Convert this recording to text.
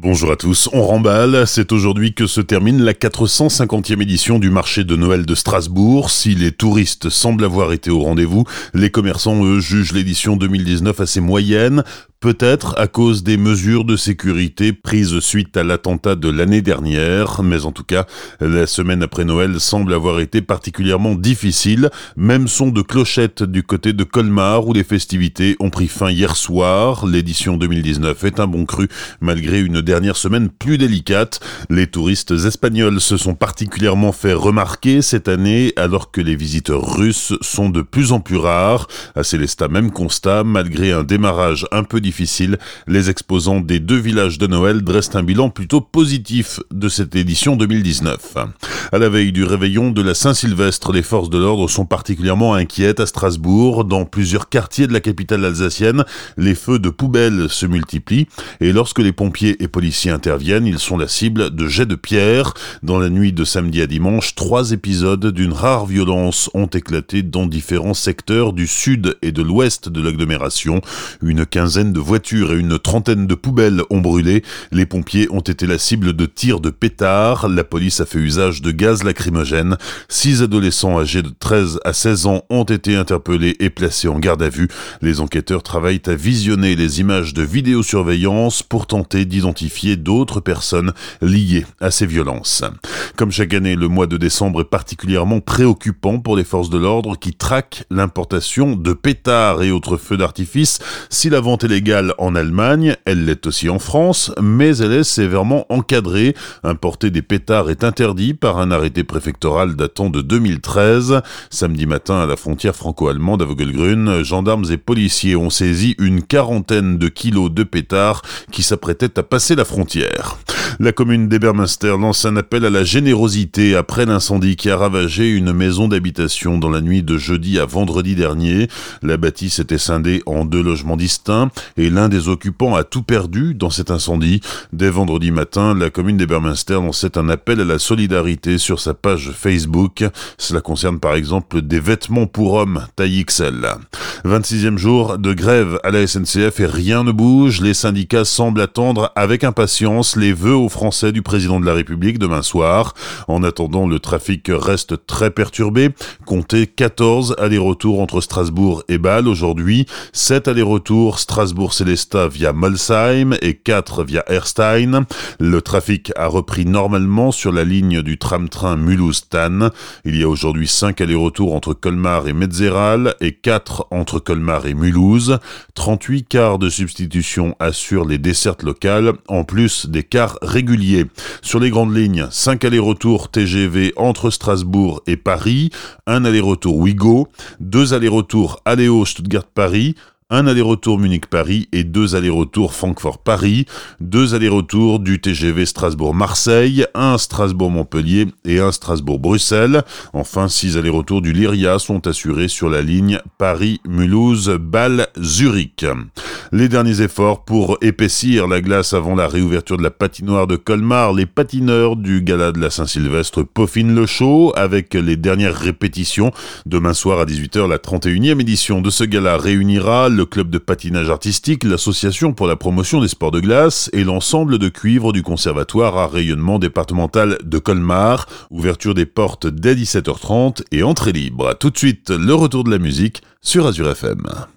Bonjour à tous, on remballe, c'est aujourd'hui que se termine la 450e édition du marché de Noël de Strasbourg. Si les touristes semblent avoir été au rendez-vous, les commerçants, eux, jugent l'édition 2019 assez moyenne, Peut-être à cause des mesures de sécurité prises suite à l'attentat de l'année dernière, mais en tout cas, la semaine après Noël semble avoir été particulièrement difficile. Même son de clochette du côté de Colmar où les festivités ont pris fin hier soir. L'édition 2019 est un bon cru malgré une dernière semaine plus délicate. Les touristes espagnols se sont particulièrement fait remarquer cette année alors que les visiteurs russes sont de plus en plus rares. À Célestat, même constat, malgré un démarrage un peu difficile, les exposants des deux villages de Noël dressent un bilan plutôt positif de cette édition 2019. À la veille du réveillon de la Saint-Sylvestre, les forces de l'ordre sont particulièrement inquiètes à Strasbourg. Dans plusieurs quartiers de la capitale alsacienne, les feux de poubelles se multiplient et lorsque les pompiers et policiers interviennent, ils sont la cible de jets de pierre. Dans la nuit de samedi à dimanche, trois épisodes d'une rare violence ont éclaté dans différents secteurs du sud et de l'ouest de l'agglomération. Une quinzaine de voitures et une trentaine de poubelles ont brûlé. Les pompiers ont été la cible de tirs de pétards. La police a fait usage de gaz lacrymogène. Six adolescents âgés de 13 à 16 ans ont été interpellés et placés en garde à vue. Les enquêteurs travaillent à visionner les images de vidéosurveillance pour tenter d'identifier d'autres personnes liées à ces violences. Comme chaque année, le mois de décembre est particulièrement préoccupant pour les forces de l'ordre qui traquent l'importation de pétards et autres feux d'artifice. Si la vente est légale, en Allemagne, elle l'est aussi en France, mais elle est sévèrement encadrée. Importer des pétards est interdit par un arrêté préfectoral datant de 2013. Samedi matin, à la frontière franco-allemande à Vogelgrün, gendarmes et policiers ont saisi une quarantaine de kilos de pétards qui s'apprêtaient à passer la frontière. La commune d'Ebermünster lance un appel à la générosité après l'incendie qui a ravagé une maison d'habitation dans la nuit de jeudi à vendredi dernier. La bâtisse était scindée en deux logements distincts et l'un des occupants a tout perdu dans cet incendie. Dès vendredi matin, la commune d'Ebermünster lançait un appel à la solidarité sur sa page Facebook. Cela concerne par exemple des vêtements pour hommes taille XL. 26e jour de grève à la SNCF et rien ne bouge. Les syndicats semblent attendre avec impatience les vœux aux Français du président de la République demain soir. En attendant, le trafic reste très perturbé. Comptez 14 allers-retours entre Strasbourg et Bâle aujourd'hui, 7 allers-retours Strasbourg-Célestat via Molsheim et 4 via Erstein. Le trafic a repris normalement sur la ligne du tram-train Mulhouse-Tann. Il y a aujourd'hui 5 allers-retours entre Colmar et Metzeral et 4 entre Colmar et Mulhouse. 38 cars de substitution assurent les dessertes locales, en plus des cars Sur les grandes lignes, 5 allers-retours TGV entre Strasbourg et Paris, un aller-retour Ouigo, 2 allers-retours Aléo Stuttgart-Paris, un aller-retour Munich-Paris et deux allers-retours Francfort-Paris, deux allers-retours du TGV Strasbourg-Marseille, un Strasbourg-Montpellier et un Strasbourg-Bruxelles. Enfin, six allers-retours du Lyria sont assurés sur la ligne Paris-Mulhouse-Bâle-Zurich. Les derniers efforts pour épaissir la glace avant la réouverture de la patinoire de Colmar, les patineurs du gala de la Saint-Sylvestre peaufinent le show avec les dernières répétitions. Demain soir à 18h, la 31e édition de ce gala réunira le club de patinage artistique, l'association pour la promotion des sports de glace et l'ensemble de cuivre du conservatoire à rayonnement départemental de Colmar. Ouverture des portes dès 17h30 et entrée libre. Tout de suite, le retour de la musique sur Azure FM.